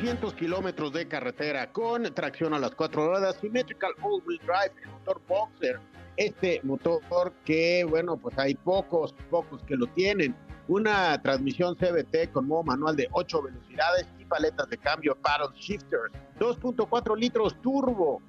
200 kilómetros de carretera con tracción a las cuatro ruedas, Symmetrical All-Wheel Drive, el motor Boxer. Este motor que, bueno, pues hay pocos, pocos que lo tienen. Una transmisión CBT con modo manual de 8 velocidades y paletas de cambio paddle shifters. 2.4 litros turbo,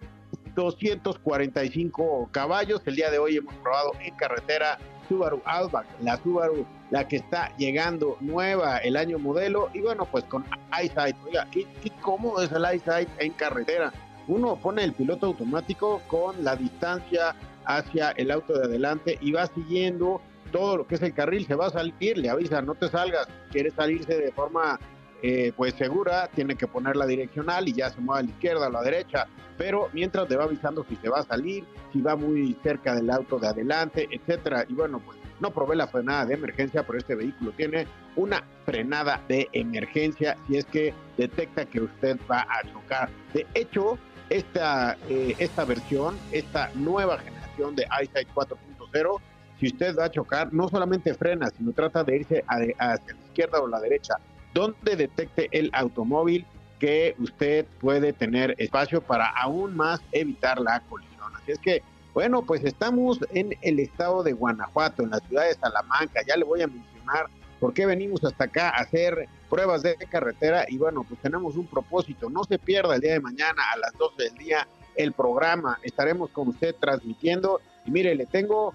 245 caballos. El día de hoy hemos probado en carretera Subaru Outback, la Subaru, la que está llegando nueva, el año modelo, y bueno, pues con EyeSight. Oiga, ¿qué, cómodo es el EyeSight en carretera? Uno pone el piloto automático con la distancia hacia el auto de adelante y va siguiendo todo lo que es el carril, se va a salir, le avisa, no te salgas, quiere salirse de forma eh, pues segura, tiene que poner la direccional y ya se mueve a la izquierda, a la derecha, pero mientras le va avisando si se va a salir, si va muy cerca del auto de adelante, etcétera. Y bueno, pues no probé la frenada de emergencia, pero este vehículo tiene una frenada de emergencia si es que detecta que usted va a chocar. De hecho, esta, eh, esta versión, esta nueva generación de iSight 4.0, si usted va a chocar, no solamente frena, sino trata de irse a hacia la izquierda o la derecha donde detecte el automóvil que usted puede tener espacio para aún más evitar la colisión. Así es que, bueno, pues estamos en el estado de Guanajuato, en la ciudad de Salamanca. Ya le voy a mencionar por qué venimos hasta acá a hacer pruebas de carretera y bueno, pues tenemos un propósito. No se pierda el día de mañana a las 12 del día el programa. Estaremos con usted transmitiendo y mire, le tengo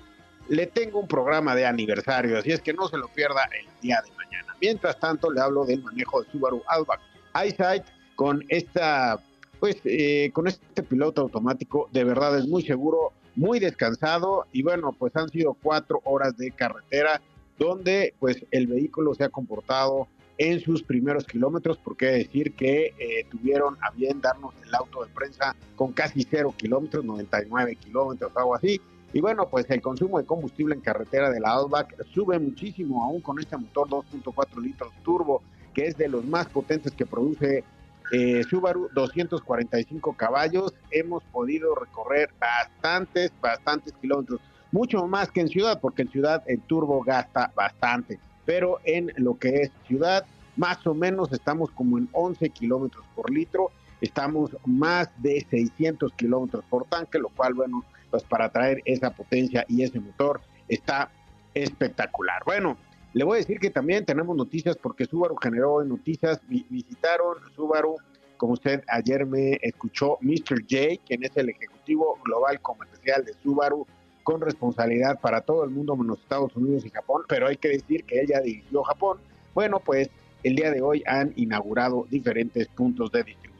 le tengo un programa de aniversario, así es que no se lo pierda el día de mañana. Mientras tanto, le hablo del manejo de Subaru Outback EyeSight con esta, pues, eh, con este piloto automático. De verdad es muy seguro, muy descansado y bueno, pues han sido cuatro horas de carretera donde, pues, el vehículo se ha comportado en sus primeros kilómetros, porque decir que eh, tuvieron a bien darnos el auto de prensa con casi cero kilómetros, 99 kilómetros, algo así y bueno, pues el consumo de combustible en carretera de la Outback sube muchísimo, aún con este motor 2.4 litros turbo, que es de los más potentes que produce eh, Subaru, 245 caballos. Hemos podido recorrer bastantes, bastantes kilómetros, mucho más que en ciudad, porque en ciudad el turbo gasta bastante, pero en lo que es ciudad, más o menos estamos como en 11 kilómetros por litro, estamos más de 600 kilómetros por tanque, lo cual, bueno, pues para traer esa potencia y ese motor está espectacular. Bueno, le voy a decir que también tenemos noticias porque Subaru generó noticias, visitaron Subaru, como usted ayer me escuchó, Mr. J, quien es el ejecutivo global comercial de Subaru, con responsabilidad para todo el mundo menos Estados Unidos y Japón, pero hay que decir que ella dirigió Japón. Bueno, pues el día de hoy han inaugurado diferentes puntos de distribución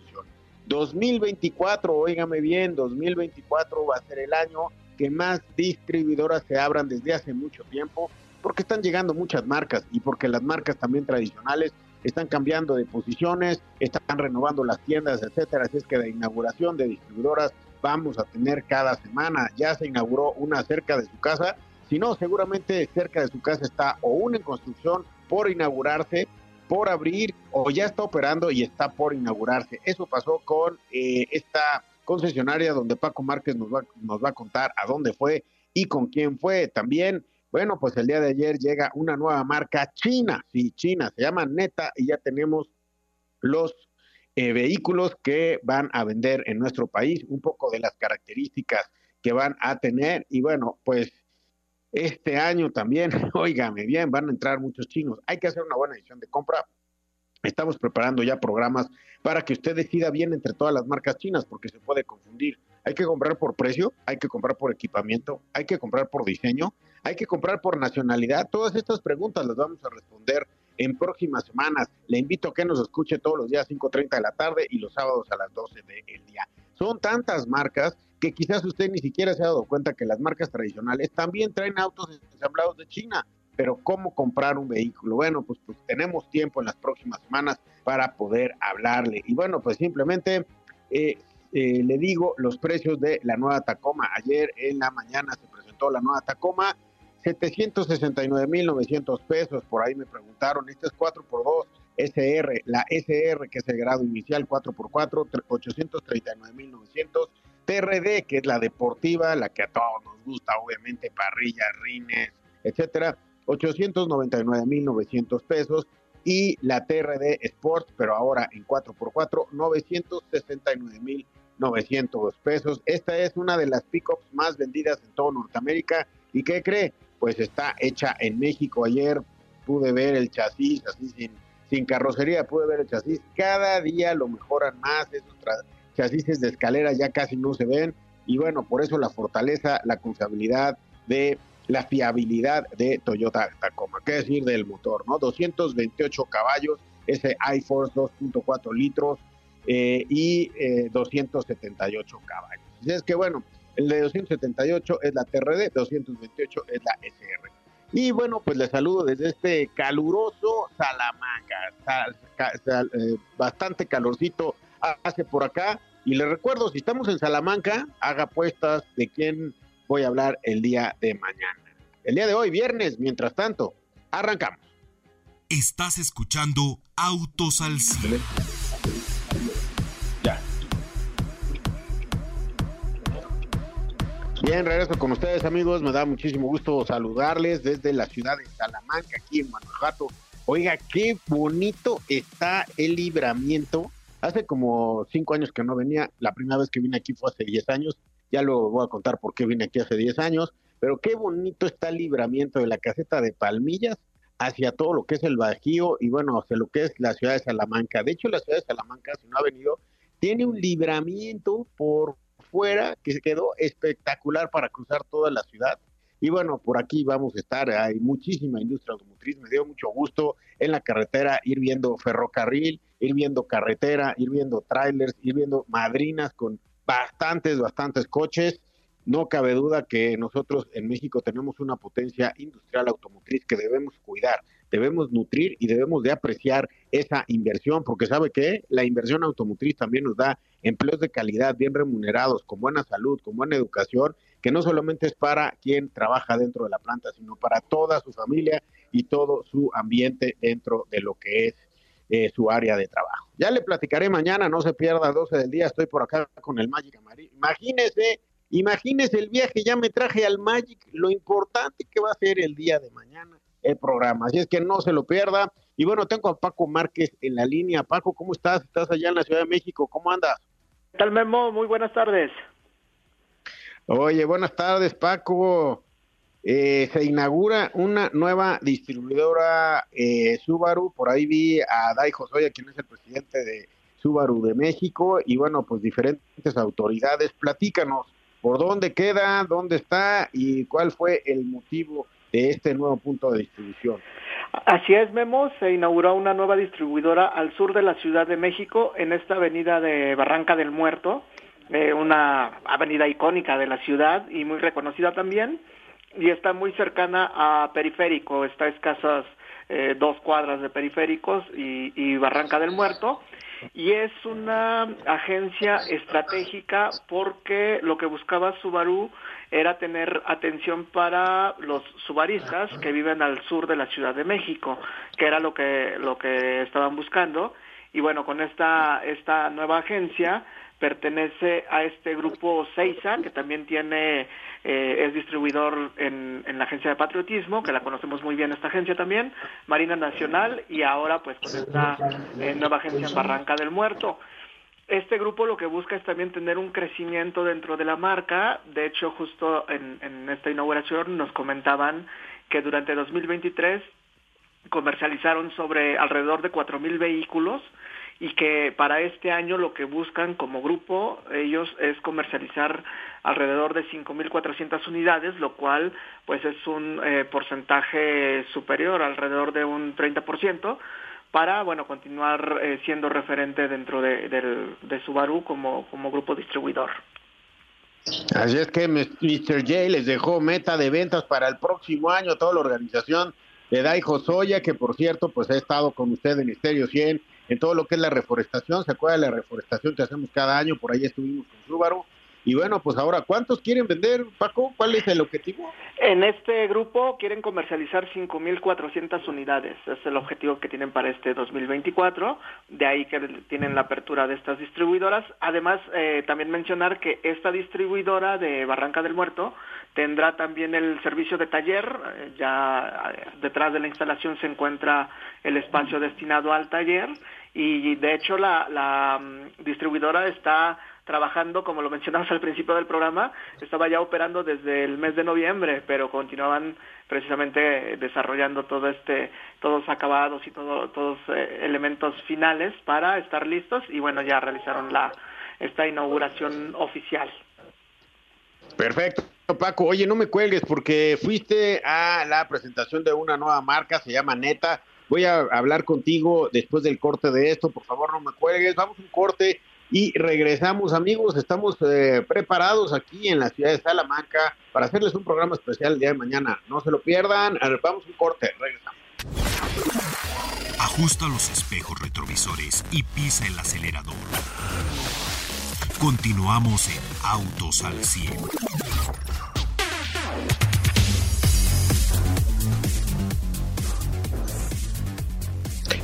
2024, óigame bien, 2024 va a ser el año que más distribuidoras se abran desde hace mucho tiempo, porque están llegando muchas marcas y porque las marcas también tradicionales están cambiando de posiciones, están renovando las tiendas, etcétera. Así es que de inauguración de distribuidoras vamos a tener cada semana. Ya se inauguró una cerca de su casa, si no, seguramente cerca de su casa está o una en construcción por inaugurarse por abrir o ya está operando y está por inaugurarse. Eso pasó con eh, esta concesionaria donde Paco Márquez nos va, nos va a contar a dónde fue y con quién fue. También, bueno, pues el día de ayer llega una nueva marca china, sí, china, se llama Neta y ya tenemos los eh, vehículos que van a vender en nuestro país, un poco de las características que van a tener y bueno, pues este año también, óigame bien, van a entrar muchos chinos. Hay que hacer una buena edición de compra. Estamos preparando ya programas para que usted decida bien entre todas las marcas chinas, porque se puede confundir. Hay que comprar por precio, hay que comprar por equipamiento, hay que comprar por diseño, hay que comprar por nacionalidad. Todas estas preguntas las vamos a responder en próximas semanas. Le invito a que nos escuche todos los días 5.30 de la tarde y los sábados a las 12 del día. Son tantas marcas que quizás usted ni siquiera se ha dado cuenta que las marcas tradicionales también traen autos ensamblados de China. pero ¿cómo comprar un vehículo? Bueno, pues, pues tenemos tiempo en las próximas semanas para poder hablarle. Y bueno, pues simplemente eh, eh, le digo los precios de la nueva Tacoma. Ayer en la mañana se presentó la nueva Tacoma, 769.900 pesos. Por ahí me preguntaron, este es 4x2 SR, la SR que es el grado inicial 4x4, 839.900. TRD, que es la deportiva, la que a todos nos gusta, obviamente, parrilla, rines, etcétera, 899.900 pesos y la TRD Sport, pero ahora en 4x4, 969.900 pesos. Esta es una de las pickups más vendidas en todo Norteamérica. ¿Y qué cree? Pues está hecha en México. Ayer pude ver el chasis así sin, sin carrocería, pude ver el chasis. Cada día lo mejoran más. Esos chasis de escalera ya casi no se ven. Y bueno, por eso la fortaleza, la confiabilidad de la fiabilidad de Toyota Tacoma. ¿Qué decir del motor? ¿no? 228 caballos, ese iForce 2.4 litros eh, y 278 eh, caballos. Es que bueno, el de 278 es la TRD, 228 es la SR. Y bueno, pues les saludo desde este caluroso Salamanca. Eh, bastante calorcito hace por acá. Y les recuerdo, si estamos en Salamanca, haga apuestas de quién voy a hablar el día de mañana. El día de hoy, viernes, mientras tanto, arrancamos. Estás escuchando Autos al Ya. Bien, regreso con ustedes amigos, me da muchísimo gusto saludarles desde la ciudad de Salamanca, aquí en Guanajuato. Oiga, qué bonito está el libramiento. Hace como cinco años que no venía, la primera vez que vine aquí fue hace diez años ya lo voy a contar por qué vine aquí hace 10 años, pero qué bonito está el libramiento de la caseta de Palmillas hacia todo lo que es el Bajío y bueno, hacia lo que es la ciudad de Salamanca. De hecho, la ciudad de Salamanca, si no ha venido, tiene un libramiento por fuera que se quedó espectacular para cruzar toda la ciudad. Y bueno, por aquí vamos a estar, hay muchísima industria automotriz, me dio mucho gusto en la carretera ir viendo ferrocarril, ir viendo carretera, ir viendo trailers, ir viendo madrinas con bastantes, bastantes coches. No cabe duda que nosotros en México tenemos una potencia industrial automotriz que debemos cuidar, debemos nutrir y debemos de apreciar esa inversión, porque sabe que la inversión automotriz también nos da empleos de calidad, bien remunerados, con buena salud, con buena educación, que no solamente es para quien trabaja dentro de la planta, sino para toda su familia y todo su ambiente dentro de lo que es eh, su área de trabajo. Ya le platicaré mañana, no se pierda 12 del día, estoy por acá con el Magic Amarillo. Imagínese, imagínese el viaje, ya me traje al Magic, lo importante que va a ser el día de mañana el programa, así es que no se lo pierda. Y bueno, tengo a Paco Márquez en la línea. Paco, ¿cómo estás? Estás allá en la Ciudad de México, ¿cómo andas? ¿Qué tal, Memo? Muy buenas tardes. Oye, buenas tardes, Paco. Eh, se inaugura una nueva distribuidora eh, Subaru. Por ahí vi a Dai Josoya, quien es el presidente de Subaru de México, y bueno, pues diferentes autoridades. Platícanos por dónde queda, dónde está y cuál fue el motivo de este nuevo punto de distribución. Así es, Memo, se inauguró una nueva distribuidora al sur de la Ciudad de México, en esta avenida de Barranca del Muerto, eh, una avenida icónica de la ciudad y muy reconocida también y está muy cercana a Periférico, está a escasas eh, dos cuadras de Periféricos y, Barranca del Muerto. Y es una agencia estratégica porque lo que buscaba Subaru era tener atención para los subaristas que viven al sur de la Ciudad de México, que era lo que, lo que estaban buscando. Y bueno, con esta, esta nueva agencia pertenece a este grupo Seiza, que también tiene, eh, es distribuidor en, en, la agencia de patriotismo, que la conocemos muy bien esta agencia también, Marina Nacional, y ahora pues con esta eh, nueva agencia en Barranca del Muerto. Este grupo lo que busca es también tener un crecimiento dentro de la marca. De hecho, justo en, en esta inauguración nos comentaban que durante 2023 comercializaron sobre alrededor de 4.000 vehículos, y que para este año lo que buscan como grupo ellos es comercializar alrededor de 5.400 unidades, lo cual pues es un eh, porcentaje superior, alrededor de un 30%, para bueno continuar eh, siendo referente dentro de, de Subaru como, como grupo distribuidor. Así es que Mr. J les dejó meta de ventas para el próximo año a toda la organización de Daijo Soya, que por cierto, pues ha estado con usted en Estéreo 100 en todo lo que es la reforestación. ¿Se acuerda de la reforestación que hacemos cada año? Por ahí estuvimos con Subaru. Y bueno, pues ahora, ¿cuántos quieren vender, Paco? ¿Cuál es el objetivo? En este grupo quieren comercializar 5.400 unidades. Es el objetivo que tienen para este 2024. De ahí que tienen la apertura de estas distribuidoras. Además, eh, también mencionar que esta distribuidora de Barranca del Muerto tendrá también el servicio de taller. Eh, ya eh, detrás de la instalación se encuentra el espacio destinado al taller. Y de hecho, la, la mm, distribuidora está trabajando, como lo mencionamos al principio del programa, estaba ya operando desde el mes de noviembre, pero continuaban precisamente desarrollando todo este, todos acabados y todo, todos eh, elementos finales para estar listos y bueno, ya realizaron la esta inauguración oficial. Perfecto. Paco, oye, no me cuelgues porque fuiste a la presentación de una nueva marca, se llama Neta. Voy a hablar contigo después del corte de esto, por favor no me cuelgues. Vamos a un corte y regresamos, amigos. Estamos eh, preparados aquí en la ciudad de Salamanca para hacerles un programa especial el día de mañana. No se lo pierdan. Vamos un corte. Regresamos. Ajusta los espejos retrovisores y pisa el acelerador. Continuamos en Autos al 100.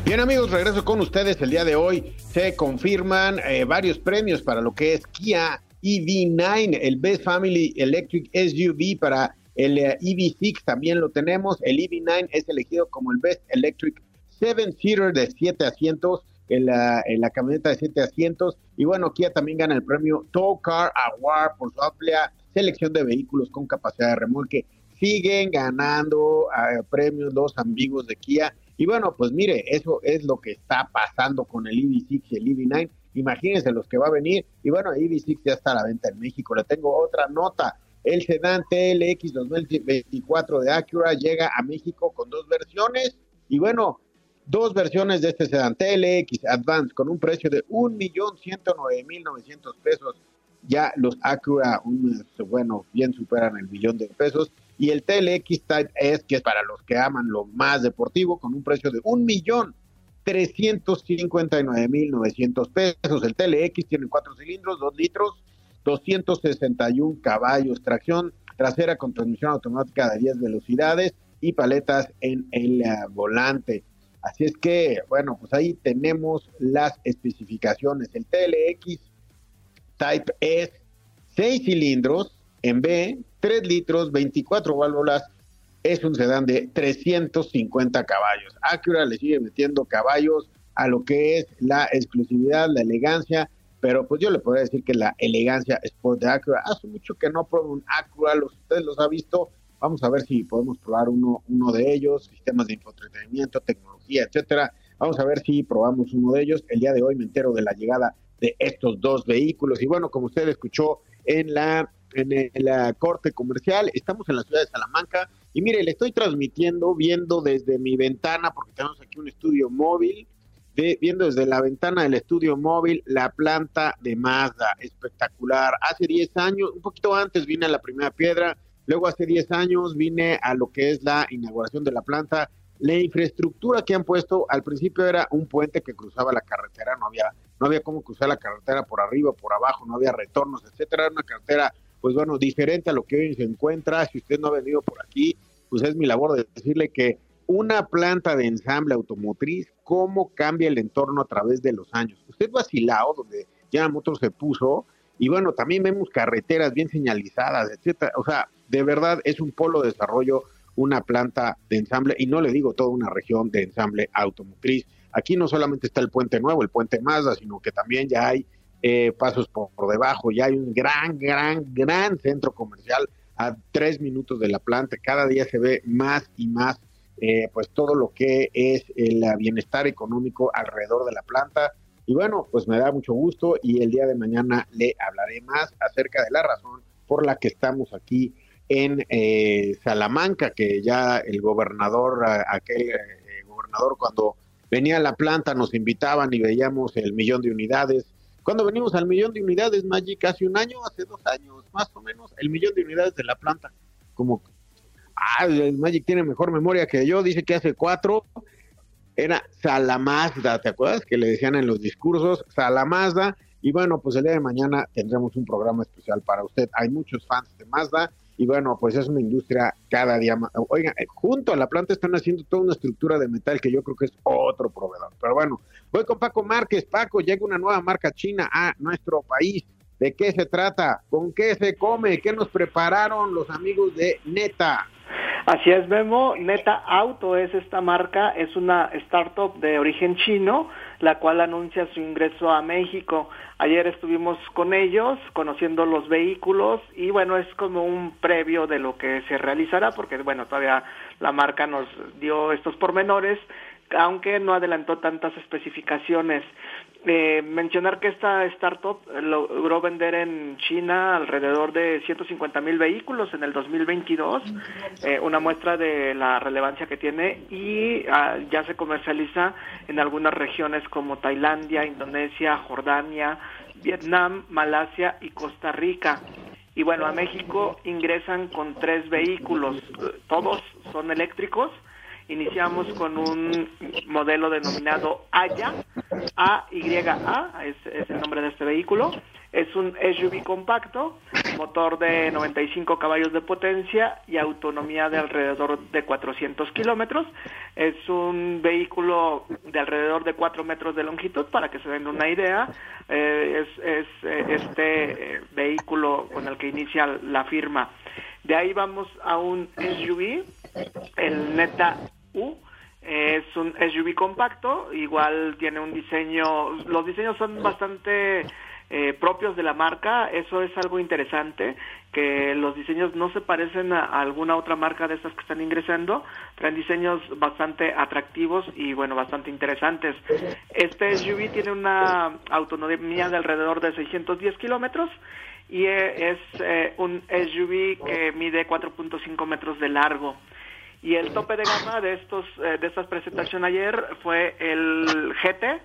Bien amigos, regreso con ustedes el día de hoy. Se confirman eh, varios premios para lo que es Kia EV9, el Best Family Electric SUV para el EV6 eh, e también lo tenemos. El EV9 es elegido como el Best Electric Seven Seater de 7 asientos en la, en la camioneta de 7 asientos. Y bueno, Kia también gana el premio Tow Car Award por su amplia selección de vehículos con capacidad de remolque. Siguen ganando eh, premios los ambiguos de Kia y bueno, pues mire, eso es lo que está pasando con el EV6 y el EV9. Imagínense los que va a venir. Y bueno, el EV6 ya está a la venta en México. Le tengo otra nota. El sedán TLX 2024 de Acura llega a México con dos versiones. Y bueno, dos versiones de este sedán TLX Advance con un precio de 1.109.900 pesos. Ya los Acura, bueno, bien superan el billón de pesos y el TLX Type S, que es para los que aman lo más deportivo, con un precio de un millón novecientos pesos. El TLX tiene cuatro cilindros, dos litros, 261 caballos, tracción trasera con transmisión automática de 10 velocidades y paletas en el eh, volante. Así es que, bueno, pues ahí tenemos las especificaciones. El TLX Type S, seis cilindros en B, 3 litros, 24 válvulas, es un sedán de 350 caballos. Acura le sigue metiendo caballos a lo que es la exclusividad, la elegancia, pero pues yo le podría decir que la elegancia Sport de Acura, hace mucho que no pruebo un Acura, los, ustedes los ha visto, vamos a ver si podemos probar uno, uno de ellos, sistemas de infoentretenimiento, tecnología, etcétera. Vamos a ver si probamos uno de ellos. El día de hoy me entero de la llegada de estos dos vehículos y bueno, como usted escuchó en la en la corte comercial. Estamos en la ciudad de Salamanca y mire, le estoy transmitiendo viendo desde mi ventana, porque tenemos aquí un estudio móvil, viendo desde la ventana del estudio móvil la planta de Mazda, espectacular. Hace 10 años, un poquito antes vine a la primera piedra, luego hace 10 años vine a lo que es la inauguración de la planta. La infraestructura que han puesto al principio era un puente que cruzaba la carretera, no había no había cómo cruzar la carretera por arriba, por abajo, no había retornos, etcétera, era una carretera pues bueno, diferente a lo que hoy se encuentra. Si usted no ha venido por aquí, pues es mi labor de decirle que una planta de ensamble automotriz, cómo cambia el entorno a través de los años. Usted va a Silao, donde ya Motors se puso, y bueno, también vemos carreteras bien señalizadas, etcétera. O sea, de verdad es un polo de desarrollo, una planta de ensamble, y no le digo toda una región de ensamble automotriz. Aquí no solamente está el puente nuevo, el puente Mazda, sino que también ya hay eh, pasos por, debajo. Ya hay un gran, gran, gran centro comercial a tres minutos de la planta. Cada día se ve más y más, eh, pues todo lo que es el bienestar económico alrededor de la planta. Y bueno, pues me da mucho gusto y el día de mañana le hablaré más acerca de la razón por la que estamos aquí en eh, Salamanca, que ya el gobernador, aquel gobernador cuando venía a la planta nos invitaban y veíamos el millón de unidades Cuando venimos al millón de unidades, Magic, hace un año, hace dos años, más o menos, el millón de unidades de la planta. Como, ah, Magic tiene mejor memoria que yo, dice que hace cuatro, era Salamazda, ¿te acuerdas? Que le decían en los discursos, Salamazda, y bueno, pues el día de mañana tendremos un programa especial para usted. Hay muchos fans de Mazda, y bueno, pues es una industria cada día más. Oigan, eh, junto a la planta están haciendo toda una estructura de metal que yo creo que es otro proveedor. Pero bueno, voy con Paco Márquez. Paco, llega una nueva marca china a nuestro país. ¿De qué se trata? ¿Con qué se come? ¿Qué nos prepararon los amigos de Neta? Así es, Memo. Neta Auto es esta marca, es una startup de origen chino, la cual anuncia su ingreso a México. Ayer estuvimos con ellos, conociendo los vehículos y bueno, es como un previo de lo que se realizará, porque bueno, todavía la marca nos dio estos pormenores, aunque no adelantó tantas especificaciones. Eh, mencionar que esta startup logró vender en China alrededor de 150 mil vehículos en el 2022, eh, una muestra de la relevancia que tiene y ah, ya se comercializa en algunas regiones como Tailandia, Indonesia, Jordania, Vietnam, Malasia y Costa Rica. Y bueno, a México ingresan con tres vehículos, todos son eléctricos Iniciamos con un modelo denominado Aya, A-Y-A, es, es el nombre de este vehículo. Es un SUV compacto, motor de 95 caballos de potencia y autonomía de alrededor de 400 kilómetros. Es un vehículo de alrededor de 4 metros de longitud, para que se den una idea. Eh, es, es eh, este eh, vehículo con el que inicia la firma. De ahí vamos a un SUV, el Neta U. Es un SUV compacto, igual tiene un diseño, los diseños son bastante eh, propios de la marca, eso es algo interesante, que los diseños no se parecen a, alguna otra marca de estas que están ingresando, traen diseños bastante atractivos y bueno, bastante interesantes. Este SUV tiene una autonomía de alrededor de 610 kilómetros y eh, es eh, un SUV que mide 4.5 metros de largo. Y el tope de gama de estos eh, de estas presentaciones ayer fue el GT.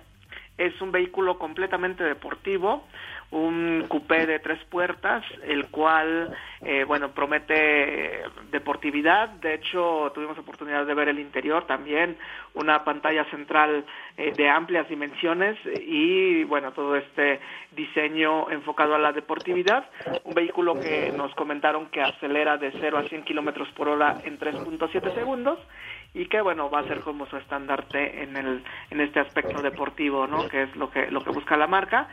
Es un vehículo completamente deportivo, un coupé de tres puertas, el cual, eh, bueno, promete deportividad. De hecho, tuvimos oportunidad de ver el interior también, una pantalla central eh, de amplias dimensiones y, bueno, todo este diseño enfocado a la deportividad. Un vehículo que nos comentaron que acelera de 0 a 100 kilómetros por hora en 3.7 segundos y que bueno va a ser como su estandarte en el en este aspecto deportivo no que es lo que lo que busca la marca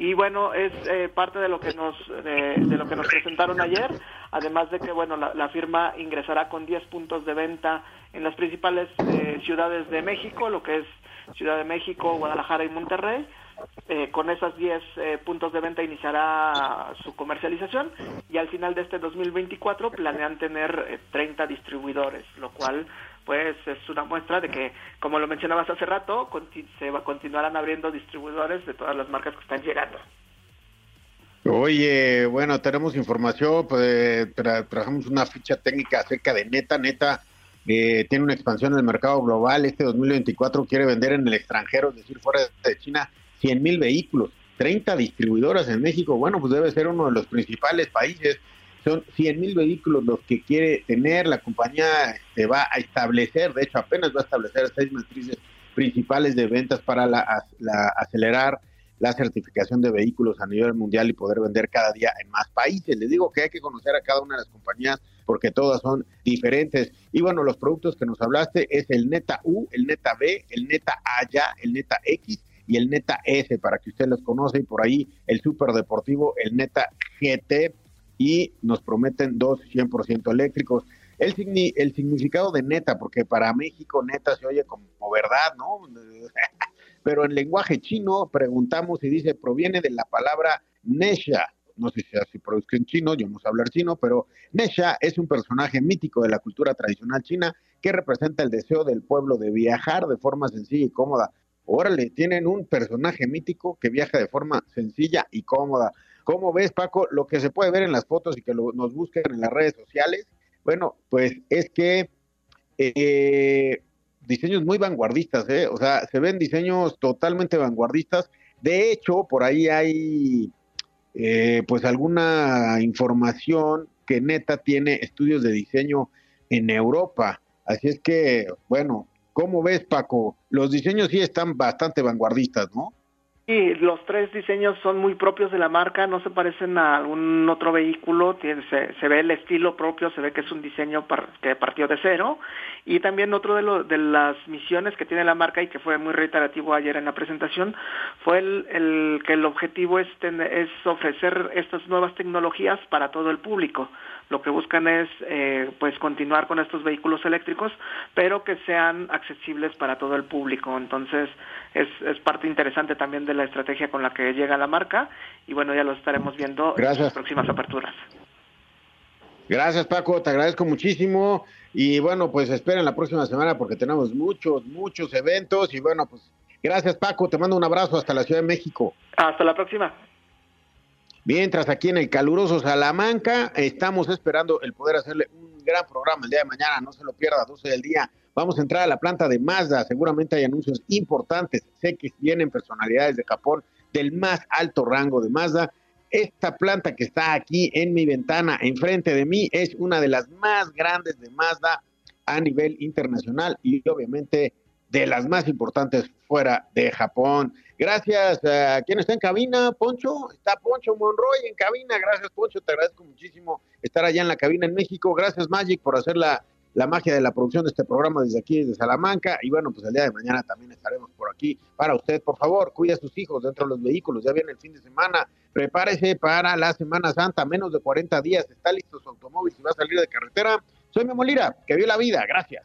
y bueno es eh, parte de lo que nos de, lo que nos presentaron ayer además de que bueno la, firma ingresará con 10 puntos de venta en las principales eh, ciudades de México lo que es Ciudad de México Guadalajara y Monterrey. Eh, con esos 10 puntos de venta iniciará su comercialización y al final de este 2024 planean tener 30 distribuidores, lo cual pues es una muestra de que, como lo mencionabas hace rato, se va, continuarán abriendo distribuidores de todas las marcas que están llegando. Oye, bueno, tenemos información, pues trabajamos una ficha técnica acerca de Neta, Neta eh, tiene una expansión en el mercado global, este 2024 quiere vender en el extranjero, es decir, fuera de China, 100 mil vehículos, 30 distribuidoras en México, bueno, pues debe ser uno de los principales países son 100 mil vehículos los que quiere tener, la compañía se va a establecer, de hecho apenas va a establecer seis matrices principales de ventas para la, acelerar la certificación de vehículos a nivel mundial y poder vender cada día en más países. Les digo que hay que conocer a cada una de las compañías porque todas son diferentes. Y bueno, los productos que nos hablaste es el Neta U, el Neta B, el Neta A ya, el Neta X y el Neta S para que usted los conoce y por ahí el super deportivo, el Neta GT y nos prometen dos 100% eléctricos. El, el significado de neta, porque para México neta se oye como verdad, ¿no? Pero en lenguaje chino preguntamos y dice, proviene de la palabra Nesha. No sé si así produzca en chino, yo no sé hablar chino, pero Nesha es un personaje mítico de la cultura tradicional china que representa el deseo del pueblo de viajar de forma sencilla y cómoda. Órale, tienen un personaje mítico que viaja de forma sencilla y cómoda. ¿Cómo ves, Paco, lo que se puede ver en las fotos y que nos busquen en las redes sociales? Bueno, pues es que eh, diseños muy vanguardistas, ¿eh? o sea, se ven diseños totalmente vanguardistas De hecho, por ahí hay eh, pues alguna información que neta tiene estudios de diseño en Europa. Así es que, bueno, ¿cómo ves, Paco? Los diseños sí están bastante vanguardistas, ¿no? Sí, los tres diseños son muy propios de la marca, no se parecen a algún otro vehículo, tiene, se, ve el estilo propio, se ve que es un diseño que partió de cero. Y también otro de, de las misiones que tiene la marca y que fue muy reiterativo ayer en la presentación fue el, que el objetivo es, es ofrecer estas nuevas tecnologías para todo el público lo que buscan es eh, pues continuar con estos vehículos eléctricos, pero que sean accesibles para todo el público. Entonces es, es parte interesante también de la estrategia con la que llega la marca y bueno, ya lo estaremos viendo en las próximas aperturas. Gracias Paco, te agradezco muchísimo y bueno, pues esperen la próxima semana porque tenemos muchos, muchos eventos y bueno, pues gracias Paco, te mando un abrazo hasta la Ciudad de México. Hasta la próxima. Mientras aquí en el caluroso Salamanca estamos esperando el poder hacerle un gran programa el día de mañana, no se lo pierda, 12 del día. Vamos a entrar a la planta de Mazda, seguramente hay anuncios importantes, sé que vienen personalidades de Japón del más alto rango de Mazda. Esta planta que está aquí en mi ventana, enfrente de mí, es una de las más grandes de Mazda a nivel internacional y obviamente de las más importantes fuera de Japón. Gracias a quien está en cabina, Poncho. Está Poncho Monroy en cabina. Gracias, Poncho. Te agradezco muchísimo estar allá en la cabina en México. Gracias, Magic, por hacer la, la magia de la producción de este programa desde aquí, desde Salamanca. Y bueno, pues el día de mañana también estaremos por aquí para usted. Por favor, cuide a sus hijos dentro de los vehículos. Ya viene el fin de semana. Prepárese para la Semana Santa. Menos de 40 días. Está listo su automóvil si va a salir de carretera. Soy Memolira, que vio la vida. Gracias.